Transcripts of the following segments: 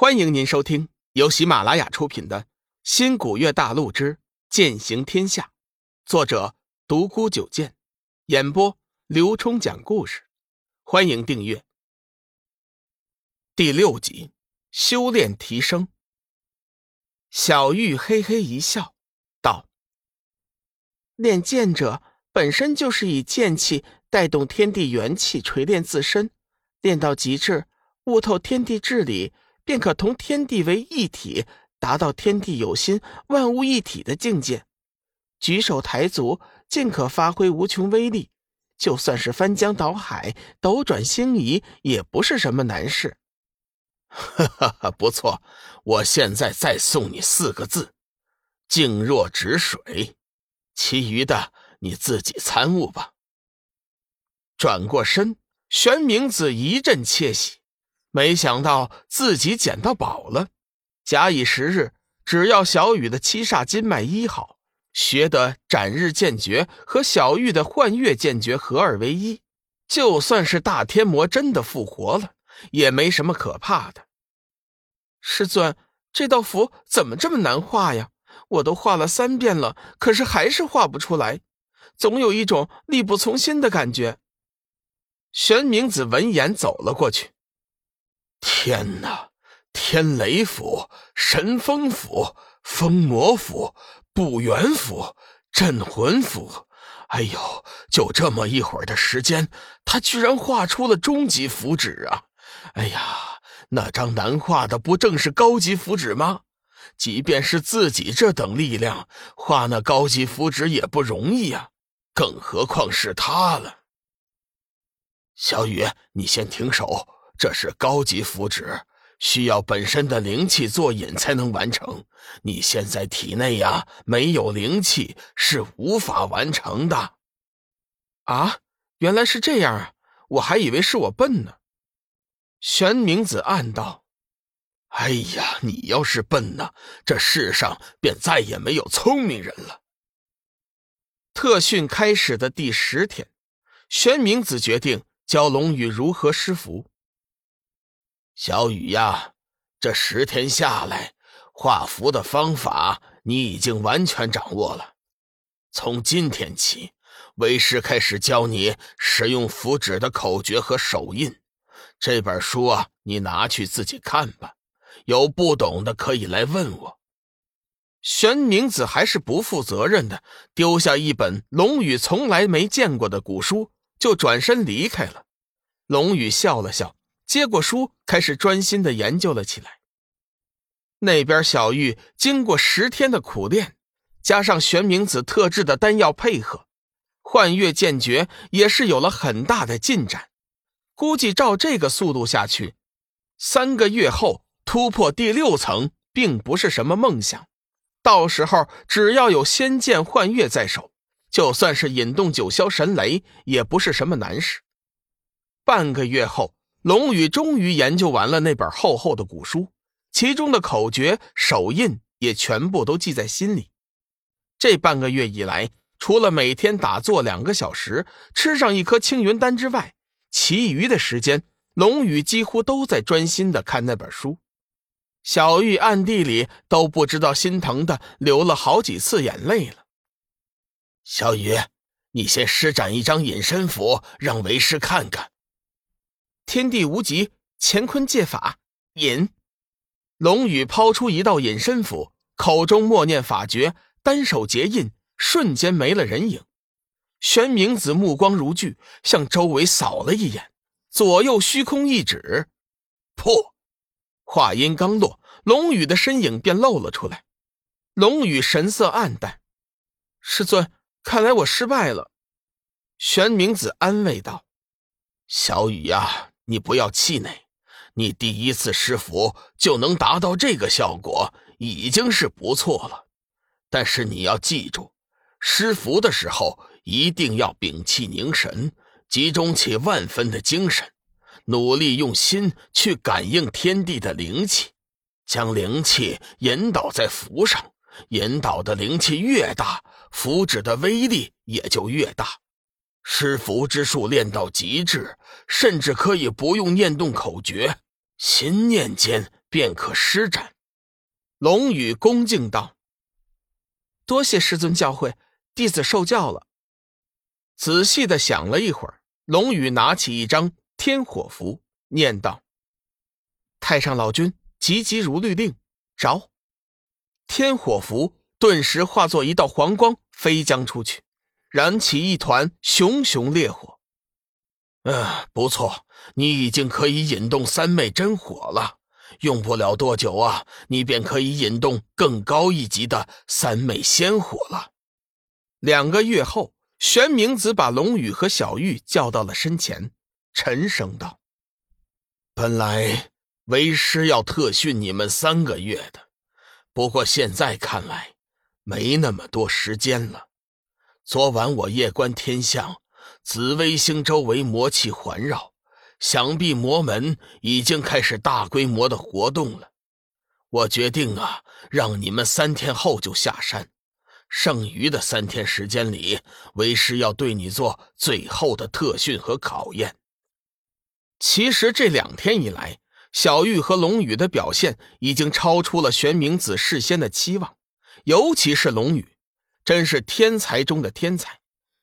欢迎您收听由喜马拉雅出品的《新古月大陆之剑行天下》，作者独孤九剑，演播刘冲讲故事。欢迎订阅。第六集，修炼提升。小玉嘿嘿一笑，道：“练剑者本身就是以剑气带动天地元气锤炼自身，练到极致，悟透天地至理。”便可同天地为一体，达到天地有心、万物一体的境界。举手抬足，尽可发挥无穷威力。就算是翻江倒海、斗转星移，也不是什么难事。哈哈，不错！我现在再送你四个字：静若止水。其余的你自己参悟吧。转过身，玄冥子一阵窃喜。没想到自己捡到宝了。假以时日，只要小雨的七煞金脉医好，学得斩日剑诀和小玉的幻月剑诀合二为一，就算是大天魔真的复活了，也没什么可怕的。师尊，这道符怎么这么难画呀？我都画了三遍了，可是还是画不出来，总有一种力不从心的感觉。玄冥子闻言走了过去。天哪！天雷府、神风府、封魔府、不元府、镇魂府，哎呦，就这么一会儿的时间，他居然画出了终极符纸啊！哎呀，那张难画的不正是高级符纸吗？即便是自己这等力量，画那高级符纸也不容易啊，更何况是他了。小雨，你先停手。这是高级符纸，需要本身的灵气做引才能完成。你现在体内呀没有灵气，是无法完成的。啊，原来是这样啊！我还以为是我笨呢。玄冥子暗道：“哎呀，你要是笨呢，这世上便再也没有聪明人了。”特训开始的第十天，玄冥子决定教龙宇如何施符。小雨呀，这十天下来，画符的方法你已经完全掌握了。从今天起，为师开始教你使用符纸的口诀和手印。这本书啊，你拿去自己看吧。有不懂的可以来问我。玄冥子还是不负责任的，丢下一本龙宇从来没见过的古书，就转身离开了。龙宇笑了笑。接过书，开始专心的研究了起来。那边小玉经过十天的苦练，加上玄冥子特制的丹药配合，幻月剑诀也是有了很大的进展。估计照这个速度下去，三个月后突破第六层，并不是什么梦想。到时候只要有仙剑幻月在手，就算是引动九霄神雷，也不是什么难事。半个月后。龙宇终于研究完了那本厚厚的古书，其中的口诀、手印也全部都记在心里。这半个月以来，除了每天打坐两个小时，吃上一颗青云丹之外，其余的时间，龙宇几乎都在专心的看那本书。小玉暗地里都不知道心疼的流了好几次眼泪了。小雨，你先施展一张隐身符，让为师看看。天地无极，乾坤借法，隐。龙宇抛出一道隐身符，口中默念法诀，单手结印，瞬间没了人影。玄冥子目光如炬，向周围扫了一眼，左右虚空一指，破。话音刚落，龙宇的身影便露了出来。龙宇神色暗淡：“师尊，看来我失败了。”玄冥子安慰道：“小雨呀。”你不要气馁，你第一次施符就能达到这个效果，已经是不错了。但是你要记住，施符的时候一定要屏气凝神，集中起万分的精神，努力用心去感应天地的灵气，将灵气引导在符上。引导的灵气越大，符纸的威力也就越大。施符之术练到极致，甚至可以不用念动口诀，心念间便可施展。龙宇恭敬道：“多谢师尊教诲，弟子受教了。”仔细的想了一会儿，龙宇拿起一张天火符，念道：“太上老君，急急如律令，着！”天火符顿时化作一道黄光，飞将出去，燃起一团熊熊烈火。嗯，不错，你已经可以引动三昧真火了。用不了多久啊，你便可以引动更高一级的三昧仙火了。两个月后，玄冥子把龙宇和小玉叫到了身前，沉声道：“本来为师要特训你们三个月的。”不过现在看来，没那么多时间了。昨晚我夜观天象，紫微星周围魔气环绕，想必魔门已经开始大规模的活动了。我决定啊，让你们三天后就下山，剩余的三天时间里，为师要对你做最后的特训和考验。其实这两天以来，小玉和龙宇的表现已经超出了玄冥子事先的期望，尤其是龙宇，真是天才中的天才。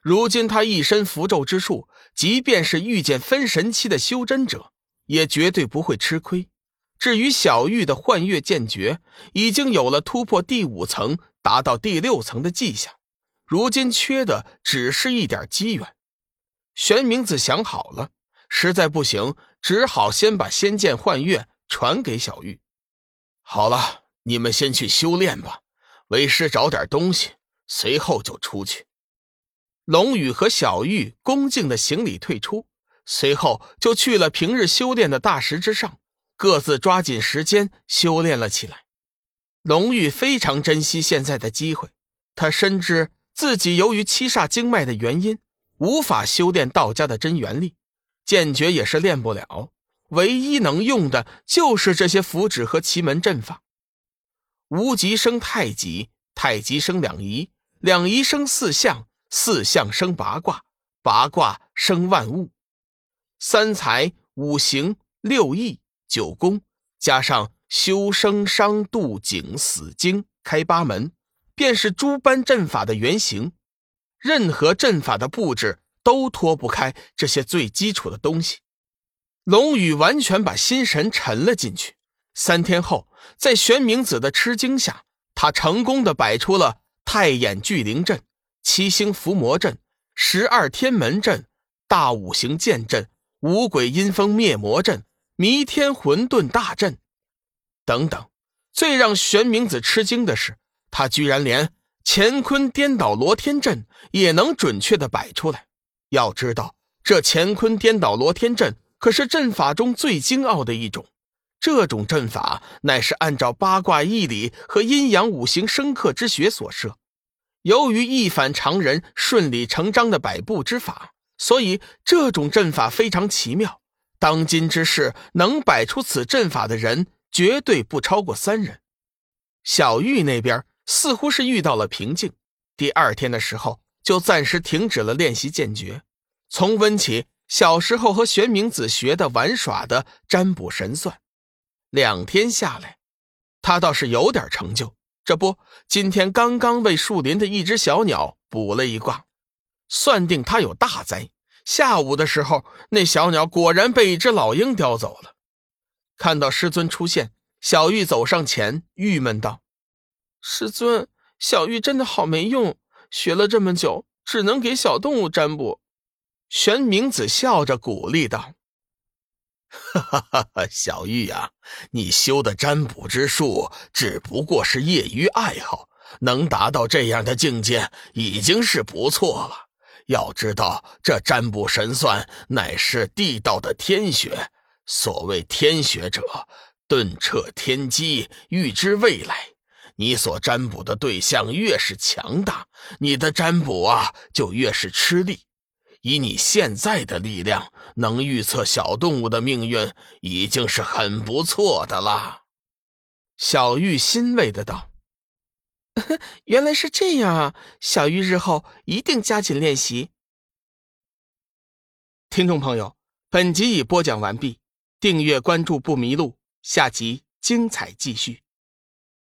如今他一身符咒之术，即便是遇见分神期的修真者，也绝对不会吃亏。至于小玉的幻月剑诀，已经有了突破第五层、达到第六层的迹象，如今缺的只是一点机缘。玄冥子想好了。实在不行，只好先把仙剑幻月传给小玉。好了，你们先去修炼吧，为师找点东西，随后就出去。龙宇和小玉恭敬的行礼退出，随后就去了平日修炼的大石之上，各自抓紧时间修炼了起来。龙玉非常珍惜现在的机会，他深知自己由于七煞经脉的原因，无法修炼道家的真元力。剑诀也是练不了，唯一能用的就是这些符纸和奇门阵法。无极生太极，太极生两仪，两仪生四象，四象生八卦，八卦生万物。三才、五行、六艺、九宫，加上修生商度景死经开八门，便是诸般阵法的原型。任何阵法的布置。都脱不开这些最基础的东西。龙宇完全把心神沉了进去。三天后，在玄冥子的吃惊下，他成功的摆出了太眼聚灵阵、七星伏魔阵、十二天门阵、大五行剑阵、五鬼阴风灭魔阵、弥天混沌大阵等等。最让玄冥子吃惊的是，他居然连乾坤颠倒罗天阵也能准确的摆出来。要知道，这乾坤颠倒罗天阵可是阵法中最精奥的一种。这种阵法乃是按照八卦易理和阴阳五行生克之学所设。由于一反常人顺理成章的摆布之法，所以这种阵法非常奇妙。当今之世，能摆出此阵法的人绝对不超过三人。小玉那边似乎是遇到了瓶颈。第二天的时候。就暂时停止了练习剑诀，重温起小时候和玄冥子学的玩耍的占卜神算。两天下来，他倒是有点成就。这不，今天刚刚为树林的一只小鸟卜了一卦，算定他有大灾。下午的时候，那小鸟果然被一只老鹰叼走了。看到师尊出现，小玉走上前，郁闷道：“师尊，小玉真的好没用。”学了这么久，只能给小动物占卜。玄冥子笑着鼓励道：“哈哈哈哈小玉呀，你修的占卜之术只不过是业余爱好，能达到这样的境界已经是不错了。要知道，这占卜神算乃是地道的天学。所谓天学者，顿彻天机，预知未来。”你所占卜的对象越是强大，你的占卜啊就越是吃力。以你现在的力量，能预测小动物的命运，已经是很不错的了。小玉欣慰的道：“原来是这样啊！小玉日后一定加紧练习。”听众朋友，本集已播讲完毕，订阅关注不迷路，下集精彩继续。